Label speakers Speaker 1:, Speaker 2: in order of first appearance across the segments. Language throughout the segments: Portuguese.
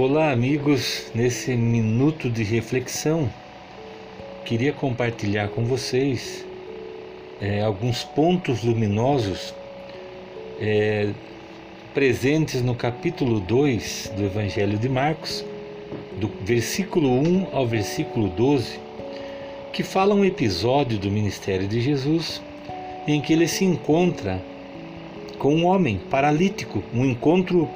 Speaker 1: Olá, amigos. Nesse minuto de reflexão, queria compartilhar com vocês é, alguns pontos luminosos é, presentes no capítulo 2 do Evangelho de Marcos, do versículo 1 ao versículo 12, que fala um episódio do ministério de Jesus em que ele se encontra com um homem paralítico, um encontro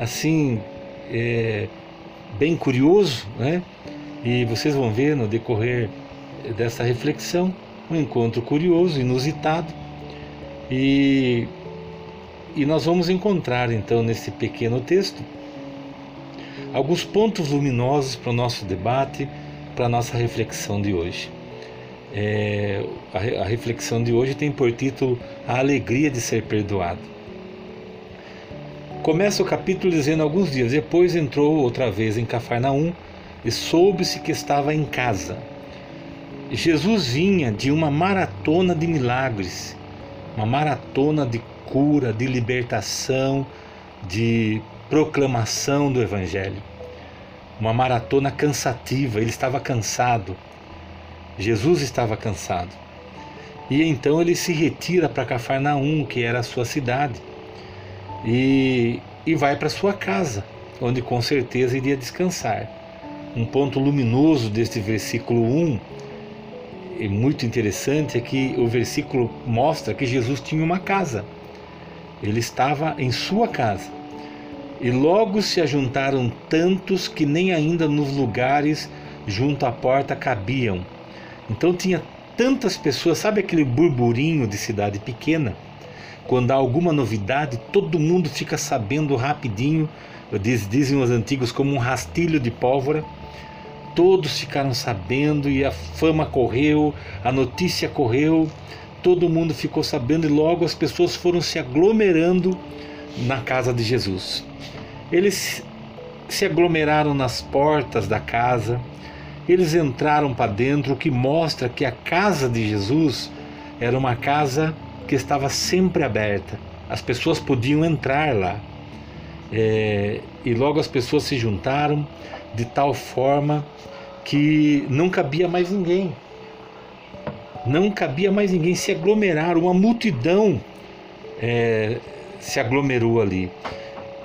Speaker 1: assim é, bem curioso, né? E vocês vão ver no decorrer dessa reflexão um encontro curioso, inusitado. E, e nós vamos encontrar então nesse pequeno texto alguns pontos luminosos para o nosso debate, para a nossa reflexão de hoje. É, a, a reflexão de hoje tem por título A Alegria de Ser Perdoado. Começa o capítulo dizendo: Alguns dias depois entrou outra vez em Cafarnaum e soube-se que estava em casa. Jesus vinha de uma maratona de milagres, uma maratona de cura, de libertação, de proclamação do Evangelho. Uma maratona cansativa, ele estava cansado. Jesus estava cansado. E então ele se retira para Cafarnaum, que era a sua cidade e, e vai para sua casa, onde com certeza iria descansar. Um ponto luminoso deste versículo 1 e muito interessante é que o versículo mostra que Jesus tinha uma casa. Ele estava em sua casa. E logo se ajuntaram tantos que nem ainda nos lugares junto à porta cabiam. Então tinha tantas pessoas, sabe aquele burburinho de cidade pequena? Quando há alguma novidade, todo mundo fica sabendo rapidinho, diz, dizem os antigos, como um rastilho de pólvora. Todos ficaram sabendo e a fama correu, a notícia correu, todo mundo ficou sabendo e logo as pessoas foram se aglomerando na casa de Jesus. Eles se aglomeraram nas portas da casa, eles entraram para dentro, o que mostra que a casa de Jesus era uma casa que estava sempre aberta. As pessoas podiam entrar lá. É, e logo as pessoas se juntaram de tal forma que não cabia mais ninguém. Não cabia mais ninguém. Se aglomeraram, uma multidão é, se aglomerou ali.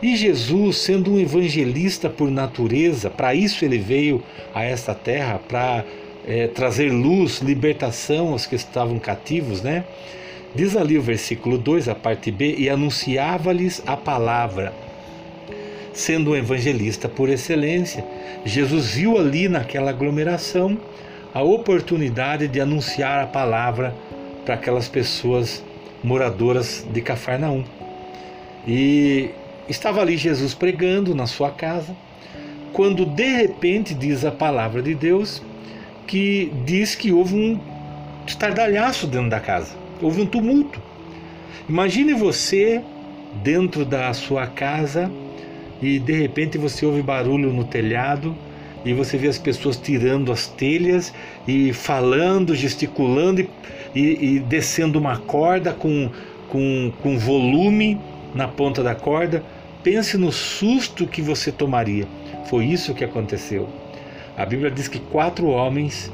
Speaker 1: E Jesus, sendo um evangelista por natureza, para isso ele veio a esta terra, para é, trazer luz, libertação aos que estavam cativos, né? Diz ali o versículo 2, a parte B, e anunciava-lhes a palavra. Sendo um evangelista por excelência, Jesus viu ali naquela aglomeração a oportunidade de anunciar a palavra para aquelas pessoas moradoras de Cafarnaum. E estava ali Jesus pregando na sua casa, quando de repente diz a palavra de Deus que diz que houve um estardalhaço dentro da casa houve um tumulto. Imagine você dentro da sua casa e de repente você ouve barulho no telhado e você vê as pessoas tirando as telhas e falando, gesticulando e, e, e descendo uma corda com, com, com volume na ponta da corda. Pense no susto que você tomaria. Foi isso que aconteceu. A Bíblia diz que quatro homens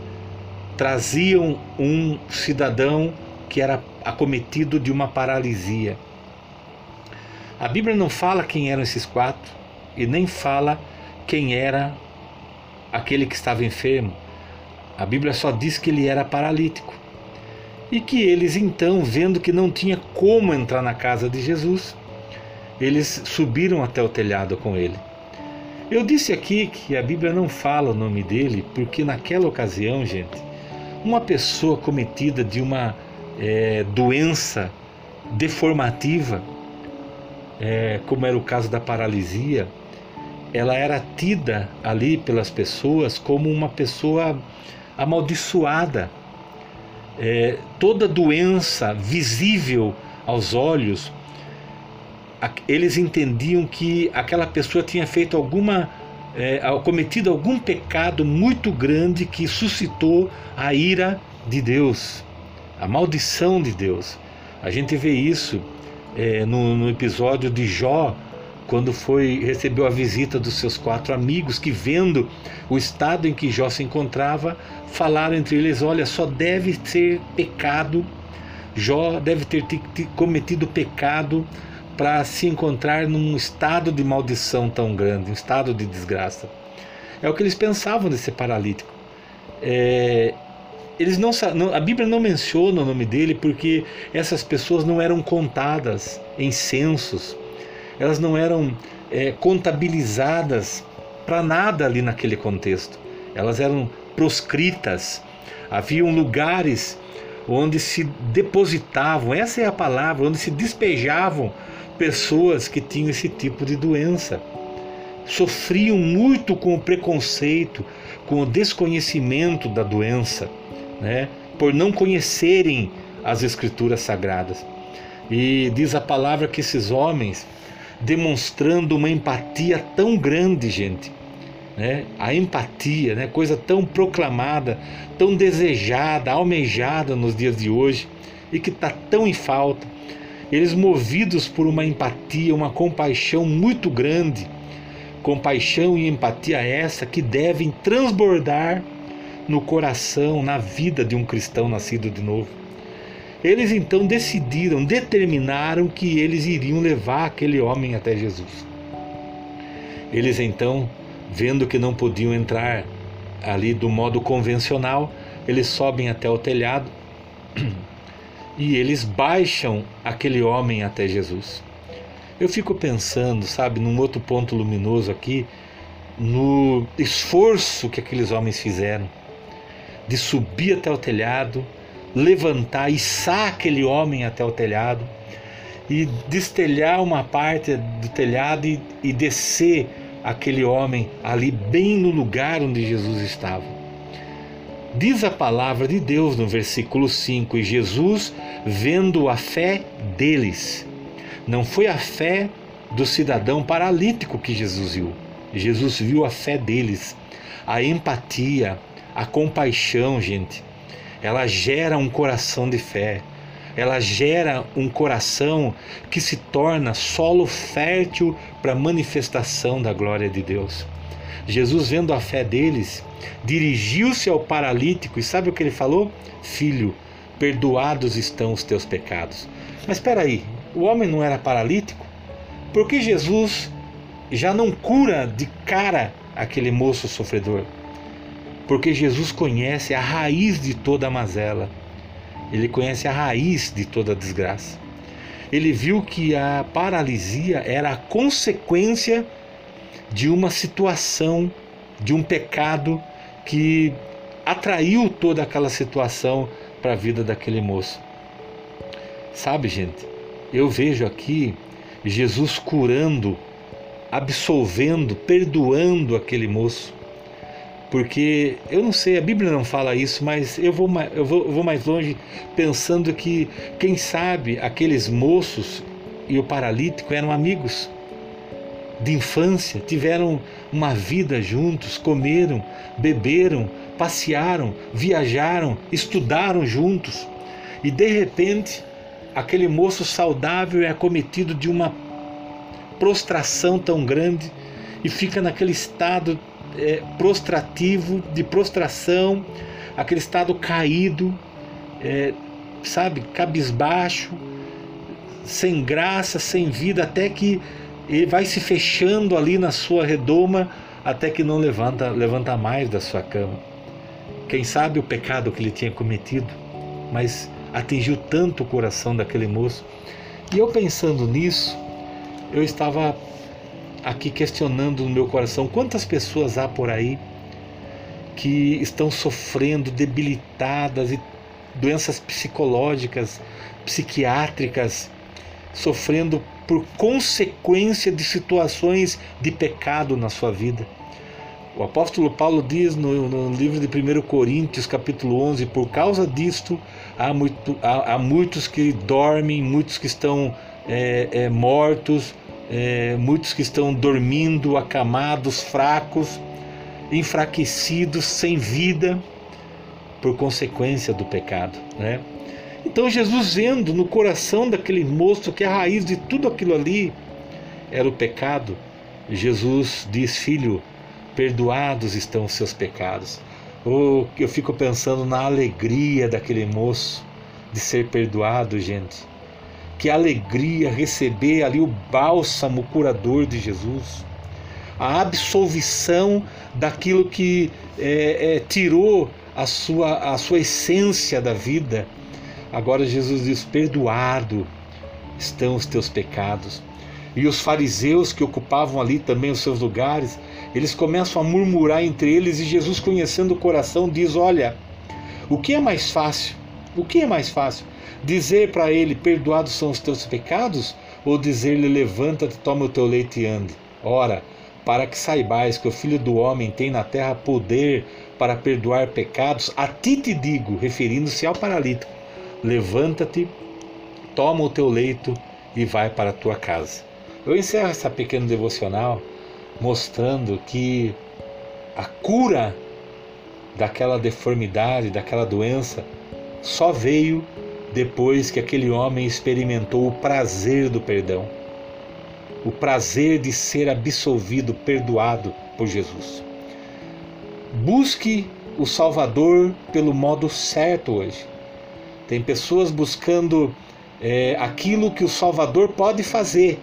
Speaker 1: traziam um cidadão que era acometido de uma paralisia. A Bíblia não fala quem eram esses quatro e nem fala quem era aquele que estava enfermo. A Bíblia só diz que ele era paralítico. E que eles então, vendo que não tinha como entrar na casa de Jesus, eles subiram até o telhado com ele. Eu disse aqui que a Bíblia não fala o nome dele, porque naquela ocasião, gente, uma pessoa cometida de uma é, doença deformativa, é, como era o caso da paralisia, ela era tida ali pelas pessoas como uma pessoa amaldiçoada. É, toda doença visível aos olhos, eles entendiam que aquela pessoa tinha feito alguma, é, cometido algum pecado muito grande que suscitou a ira de Deus a maldição de Deus. A gente vê isso é, no, no, episódio de Jó, quando foi recebeu a visita dos seus quatro amigos que vendo o estado em que Jó se encontrava, falaram entre eles: "Olha, só deve ser pecado Jó deve ter cometido pecado para se encontrar num estado de maldição tão grande, um estado de desgraça. É o que eles pensavam desse paralítico. É, eles não, a Bíblia não menciona o nome dele porque essas pessoas não eram contadas em censos, elas não eram é, contabilizadas para nada ali naquele contexto. Elas eram proscritas. Haviam lugares onde se depositavam, essa é a palavra, onde se despejavam pessoas que tinham esse tipo de doença. Sofriam muito com o preconceito, com o desconhecimento da doença, né? por não conhecerem as escrituras sagradas. E diz a palavra que esses homens, demonstrando uma empatia tão grande, gente, né? a empatia, né? coisa tão proclamada, tão desejada, almejada nos dias de hoje e que está tão em falta. Eles, movidos por uma empatia, uma compaixão muito grande, compaixão e empatia essa que devem transbordar no coração, na vida de um cristão nascido de novo. Eles então decidiram, determinaram que eles iriam levar aquele homem até Jesus. Eles então vendo que não podiam entrar ali do modo convencional, eles sobem até o telhado e eles baixam aquele homem até Jesus. Eu fico pensando, sabe, num outro ponto luminoso aqui, no esforço que aqueles homens fizeram de subir até o telhado, levantar, içar aquele homem até o telhado e destelhar uma parte do telhado e, e descer aquele homem ali, bem no lugar onde Jesus estava. Diz a palavra de Deus no versículo 5: E Jesus, vendo a fé deles, não foi a fé do cidadão paralítico que Jesus viu, Jesus viu a fé deles, a empatia, a compaixão, gente. Ela gera um coração de fé ela gera um coração que se torna solo fértil para a manifestação da glória de Deus. Jesus, vendo a fé deles, dirigiu-se ao paralítico e sabe o que ele falou? Filho, perdoados estão os teus pecados. Mas espera aí, o homem não era paralítico? Por que Jesus já não cura de cara aquele moço sofredor? Porque Jesus conhece a raiz de toda a mazela. Ele conhece a raiz de toda a desgraça. Ele viu que a paralisia era a consequência de uma situação, de um pecado que atraiu toda aquela situação para a vida daquele moço. Sabe, gente, eu vejo aqui Jesus curando, absolvendo, perdoando aquele moço porque eu não sei, a Bíblia não fala isso, mas eu vou, eu vou, eu vou mais longe pensando que, quem sabe, aqueles moços e o paralítico eram amigos de infância, tiveram uma vida juntos, comeram, beberam, passearam, viajaram, estudaram juntos. E de repente, aquele moço saudável é acometido de uma prostração tão grande e fica naquele estado é, prostrativo, de prostração, aquele estado caído, é, sabe, cabisbaixo, sem graça, sem vida, até que ele vai se fechando ali na sua redoma, até que não levanta, levanta mais da sua cama. Quem sabe o pecado que ele tinha cometido, mas atingiu tanto o coração daquele moço. E eu pensando nisso, eu estava aqui questionando no meu coração quantas pessoas há por aí que estão sofrendo debilitadas e doenças psicológicas, psiquiátricas, sofrendo por consequência de situações de pecado na sua vida. O apóstolo Paulo diz no, no livro de 1 Coríntios, capítulo 11, por causa disto, há, muito, há, há muitos que dormem, muitos que estão é, é, mortos, é, muitos que estão dormindo, acamados, fracos, enfraquecidos, sem vida, por consequência do pecado. Né? Então Jesus vendo no coração daquele moço que a raiz de tudo aquilo ali, era o pecado, Jesus diz: Filho, perdoados estão os seus pecados. Oh, eu fico pensando na alegria daquele moço de ser perdoado, gente. Que alegria receber ali o bálsamo curador de Jesus, a absolvição daquilo que é, é, tirou a sua, a sua essência da vida. Agora Jesus diz: Perdoado estão os teus pecados. E os fariseus que ocupavam ali também os seus lugares, eles começam a murmurar entre eles e Jesus, conhecendo o coração, diz: Olha, o que é mais fácil? O que é mais fácil? Dizer para ele: Perdoados são os teus pecados? Ou dizer-lhe: Levanta-te, toma o teu leite e ande? Ora, para que saibais que o Filho do Homem tem na terra poder para perdoar pecados, a ti te digo, referindo-se ao paralítico: Levanta-te, toma o teu leito e vai para a tua casa. Eu encerro essa pequena devocional mostrando que a cura daquela deformidade, daquela doença, só veio depois que aquele homem experimentou o prazer do perdão, o prazer de ser absolvido, perdoado por Jesus. Busque o Salvador pelo modo certo hoje. Tem pessoas buscando é, aquilo que o Salvador pode fazer,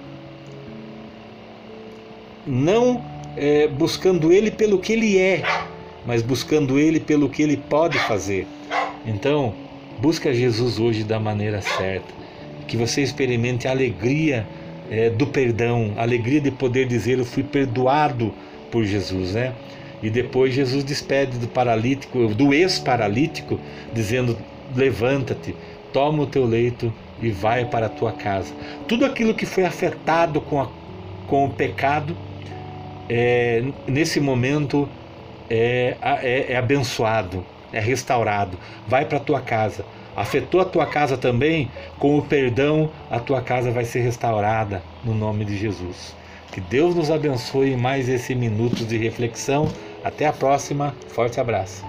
Speaker 1: não é, buscando Ele pelo que Ele é, mas buscando Ele pelo que Ele pode fazer. Então, busca Jesus hoje da maneira certa, que você experimente a alegria é, do perdão, a alegria de poder dizer eu fui perdoado por Jesus, né? E depois Jesus despede do paralítico, do ex-paralítico, dizendo: levanta-te, toma o teu leito e vai para a tua casa. Tudo aquilo que foi afetado com, a, com o pecado é, nesse momento é, é, é abençoado, é restaurado. Vai para a tua casa. Afetou a tua casa também? Com o perdão, a tua casa vai ser restaurada no nome de Jesus. Que Deus nos abençoe mais esse minuto de reflexão. Até a próxima. Forte abraço.